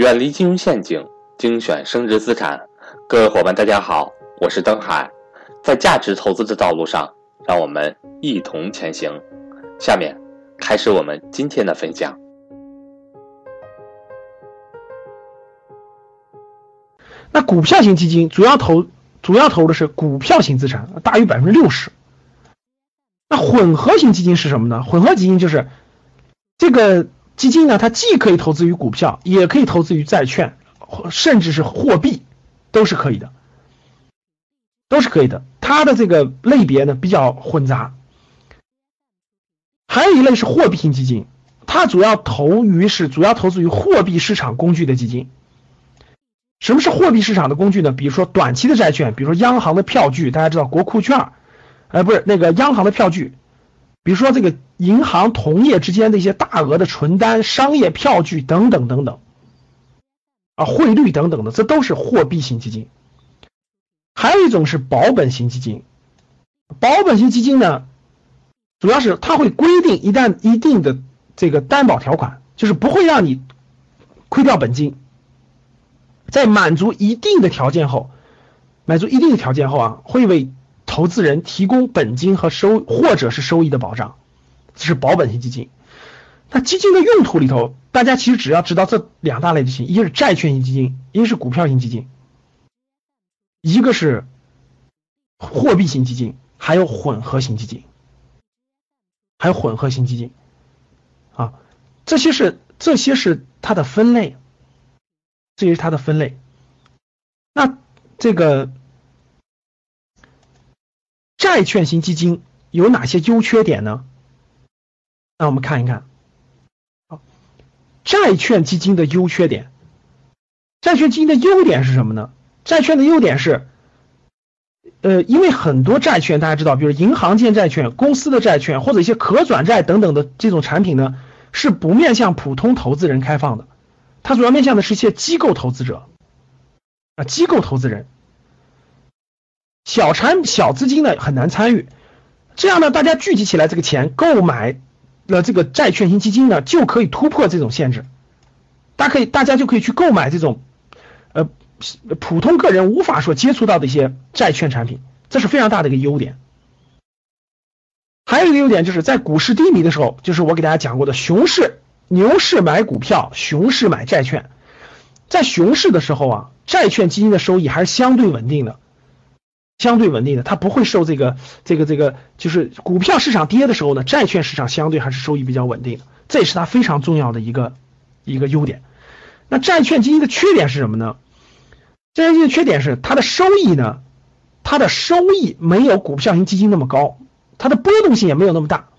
远离金融陷阱，精选升值资产。各位伙伴，大家好，我是登海。在价值投资的道路上，让我们一同前行。下面开始我们今天的分享。那股票型基金主要投主要投的是股票型资产，大于百分之六十。那混合型基金是什么呢？混合基金就是这个基金呢，它既可以投资于股票，也可以投资于债券，甚至是货币，都是可以的，都是可以的。它的这个类别呢比较混杂。还有一类是货币型基金，它主要投于是主要投资于货币市场工具的基金。什么是货币市场的工具呢？比如说短期的债券，比如说央行的票据，大家知道国库券，哎，不是那个央行的票据，比如说这个银行同业之间的一些大额的存单、商业票据等等等等，啊，汇率等等的，这都是货币型基金。还有一种是保本型基金，保本型基金呢，主要是它会规定一旦一定的这个担保条款，就是不会让你亏掉本金。在满足一定的条件后，满足一定的条件后啊，会为投资人提供本金和收或者是收益的保障，这是保本型基金。那基金的用途里头，大家其实只要知道这两大类就行，一个是债券型基金，一个是股票型基金，一个是货币型基金，还有混合型基金，还有混合型基金啊，这些是这些是它的分类。这是它的分类。那这个债券型基金有哪些优缺点呢？那我们看一看。好，债券基金的优缺点。债券基金的优点是什么呢？债券的优点是，呃，因为很多债券大家知道，比如银行间债券、公司的债券或者一些可转债等等的这种产品呢，是不面向普通投资人开放的。它主要面向的是一些机构投资者啊，机构投资人，小产小资金呢很难参与，这样呢，大家聚集起来这个钱购买了这个债券型基金呢，就可以突破这种限制，大家可以大家就可以去购买这种呃普通个人无法说接触到的一些债券产品，这是非常大的一个优点。还有一个优点就是在股市低迷的时候，就是我给大家讲过的熊市。牛市买股票，熊市买债券。在熊市的时候啊，债券基金的收益还是相对稳定的，相对稳定的，它不会受这个这个这个，就是股票市场跌的时候呢，债券市场相对还是收益比较稳定的，这也是它非常重要的一个一个优点。那债券基金的缺点是什么呢？债券基金的缺点是它的收益呢，它的收益没有股票型基金那么高，它的波动性也没有那么大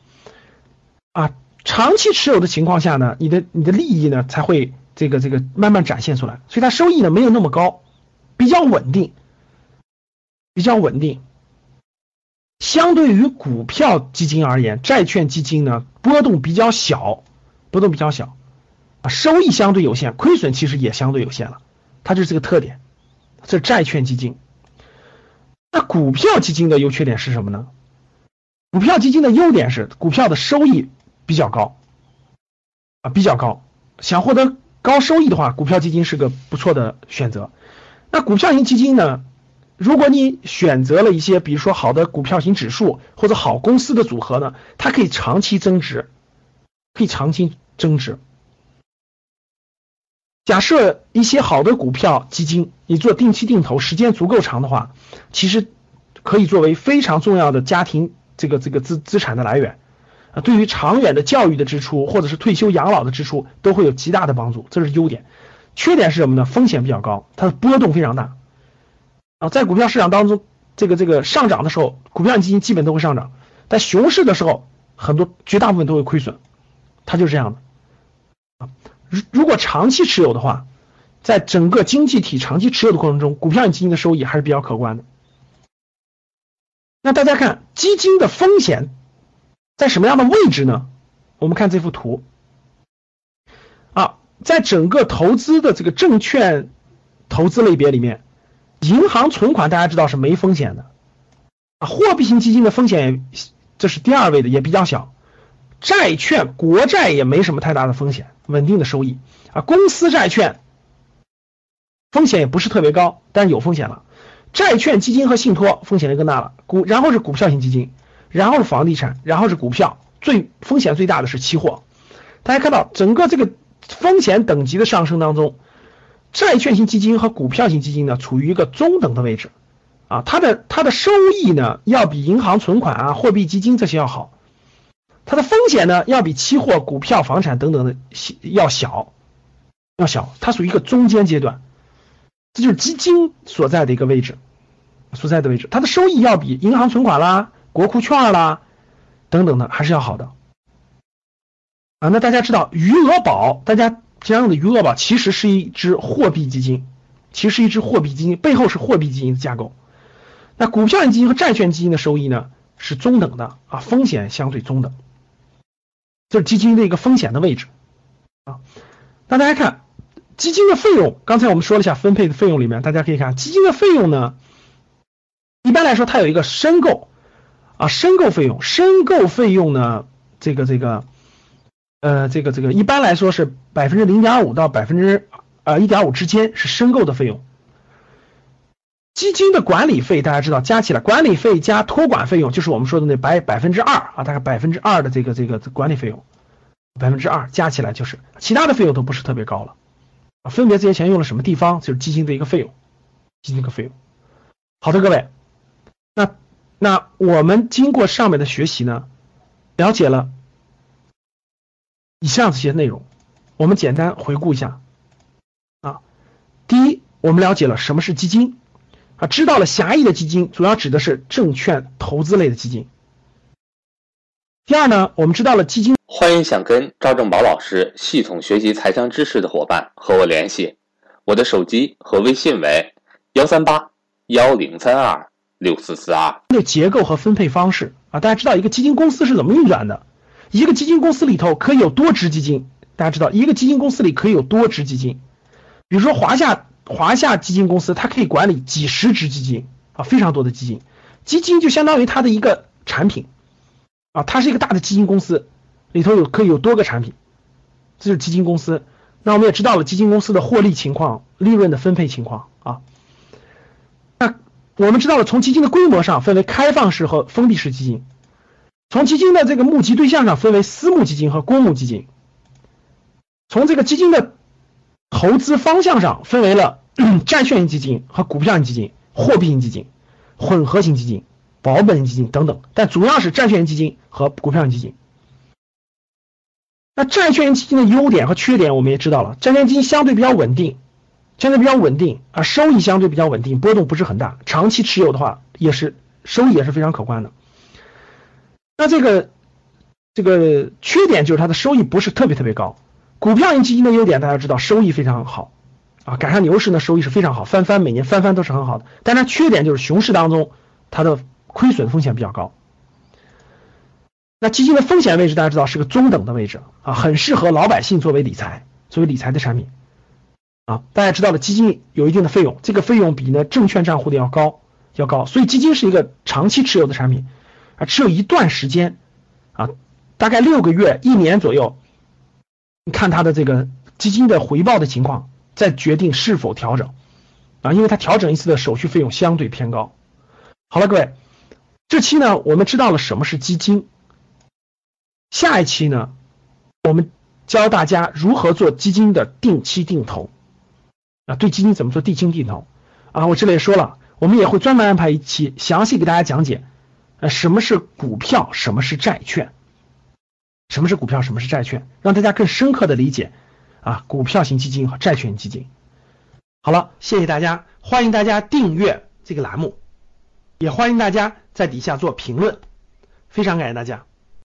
啊。长期持有的情况下呢，你的你的利益呢才会这个这个慢慢展现出来，所以它收益呢没有那么高，比较稳定，比较稳定。相对于股票基金而言，债券基金呢波动比较小，波动比较小，啊，收益相对有限，亏损其实也相对有限了，它就是这个特点。这债券基金，那股票基金的优缺点是什么呢？股票基金的优点是股票的收益。比较高啊，比较高。想获得高收益的话，股票基金是个不错的选择。那股票型基金呢？如果你选择了一些，比如说好的股票型指数或者好公司的组合呢，它可以长期增值，可以长期增值。假设一些好的股票基金，你做定期定投，时间足够长的话，其实可以作为非常重要的家庭这个这个资资产的来源。啊，对于长远的教育的支出，或者是退休养老的支出，都会有极大的帮助，这是优点。缺点是什么呢？风险比较高，它的波动非常大。啊，在股票市场当中，这个这个上涨的时候，股票基金基本都会上涨；在熊市的时候，很多绝大部分都会亏损，它就是这样的。啊，如如果长期持有的话，在整个经济体长期持有的过程中，股票基金的收益还是比较可观的。那大家看基金的风险。在什么样的位置呢？我们看这幅图啊，在整个投资的这个证券投资类别里面，银行存款大家知道是没风险的啊，货币型基金的风险这是第二位的，也比较小，债券、国债也没什么太大的风险，稳定的收益啊，公司债券风险也不是特别高，但是有风险了。债券基金和信托风险就更大了，股然后是股票型基金，然后是房地产，然后是股票，最风险最大的是期货。大家看到整个这个风险等级的上升当中，债券型基金和股票型基金呢处于一个中等的位置，啊，它的它的收益呢要比银行存款啊、货币基金这些要好，它的风险呢要比期货、股票、房产等等的要小，要小，它属于一个中间阶段。这就是基金所在的一个位置，所在的位置，它的收益要比银行存款啦、国库券啦等等的还是要好的啊。那大家知道余额宝，大家这样的余额宝其实是一只货币基金，其实是一只货币基金，背后是货币基金的架构。那股票型基金和债券基金的收益呢是中等的啊，风险相对中等，这是基金的一个风险的位置啊。那大家看。基金的费用，刚才我们说了一下分配的费用里面，大家可以看基金的费用呢，一般来说它有一个申购啊，申购费用，申购费用呢，这个这个，呃，这个这个一般来说是百分之零点五到百分之呃一点五之间是申购的费用。基金的管理费大家知道，加起来管理费加托管费用就是我们说的那百百分之二啊，大概百分之二的这个这个管理费用，百分之二加起来就是其他的费用都不是特别高了。分别这些钱用了什么地方？就是基金的一个费用，基金的费用。好的，各位，那那我们经过上面的学习呢，了解了以上这些内容，我们简单回顾一下啊。第一，我们了解了什么是基金啊，知道了狭义的基金主要指的是证券投资类的基金。第二呢，我们知道了基金。欢迎想跟赵正宝老师系统学习财商知识的伙伴和我联系，我的手机和微信为幺三八幺零三二六四四二。那结构和分配方式啊，大家知道一个基金公司是怎么运转的？一个基金公司里头可以有多只基金，大家知道一个基金公司里可以有多只基金，比如说华夏华夏基金公司，它可以管理几十只基金啊，非常多的基金，基金就相当于它的一个产品啊，它是一个大的基金公司。里头有可以有多个产品，这是基金公司。那我们也知道了基金公司的获利情况、利润的分配情况啊。那我们知道了从基金的规模上分为开放式和封闭式基金，从基金的这个募集对象上分为私募基金和公募基金，从这个基金的投资方向上分为了 债券型基金和股票型基金、货币型基金、混合型基金、保本型基金等等，但主要是债券型基金和股票型基金。那债券型基金的优点和缺点我们也知道了，债券基金相对比较稳定，相对比较稳定啊，收益相对比较稳定，波动不是很大，长期持有的话也是收益也是非常可观的。那这个这个缺点就是它的收益不是特别特别高。股票型基金的优点大家知道，收益非常好啊，赶上牛市呢收益是非常好，翻番每年翻番都是很好的。但它缺点就是熊市当中它的亏损风险比较高。那基金的风险位置大家知道是个中等的位置啊，很适合老百姓作为理财，作为理财的产品啊。大家知道了，基金有一定的费用，这个费用比呢证券账户的要高，要高，所以基金是一个长期持有的产品啊，只有一段时间啊，大概六个月、一年左右，你看它的这个基金的回报的情况，再决定是否调整啊，因为它调整一次的手续费用相对偏高。好了，各位，这期呢我们知道了什么是基金。下一期呢，我们教大家如何做基金的定期定投啊，对基金怎么做定期定投啊？我这里也说了，我们也会专门安排一期，详细给大家讲解，呃，什么是股票，什么是债券，什么是股票，什么是债券，让大家更深刻的理解啊，股票型基金和债券基金。好了，谢谢大家，欢迎大家订阅这个栏目，也欢迎大家在底下做评论，非常感谢大家。